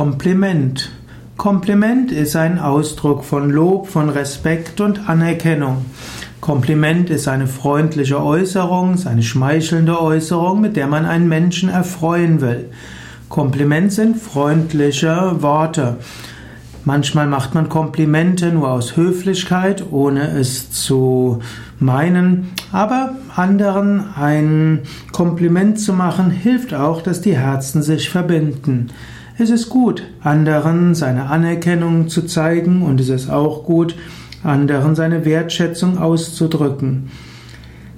Kompliment. Kompliment ist ein Ausdruck von Lob, von Respekt und Anerkennung. Kompliment ist eine freundliche Äußerung, eine schmeichelnde Äußerung, mit der man einen Menschen erfreuen will. Kompliment sind freundliche Worte. Manchmal macht man Komplimente nur aus Höflichkeit, ohne es zu meinen, aber anderen ein Kompliment zu machen, hilft auch, dass die Herzen sich verbinden. Es ist gut, anderen seine Anerkennung zu zeigen und es ist auch gut, anderen seine Wertschätzung auszudrücken.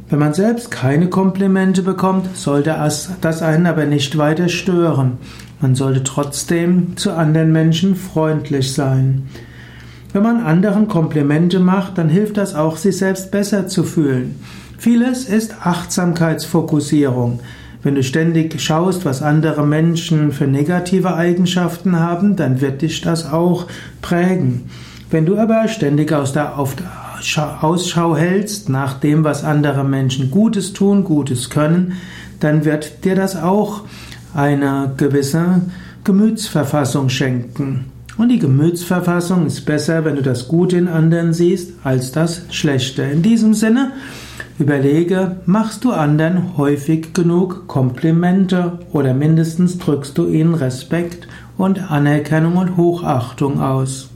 Wenn man selbst keine Komplimente bekommt, sollte das einen aber nicht weiter stören. Man sollte trotzdem zu anderen Menschen freundlich sein. Wenn man anderen Komplimente macht, dann hilft das auch, sich selbst besser zu fühlen. Vieles ist Achtsamkeitsfokussierung. Wenn du ständig schaust, was andere Menschen für negative Eigenschaften haben, dann wird dich das auch prägen. Wenn du aber ständig aus der, Ausschau hältst nach dem, was andere Menschen Gutes tun, Gutes können, dann wird dir das auch eine gewisse Gemütsverfassung schenken. Und die Gemütsverfassung ist besser, wenn du das Gute in anderen siehst, als das Schlechte. In diesem Sinne, überlege, machst du anderen häufig genug Komplimente oder mindestens drückst du ihnen Respekt und Anerkennung und Hochachtung aus.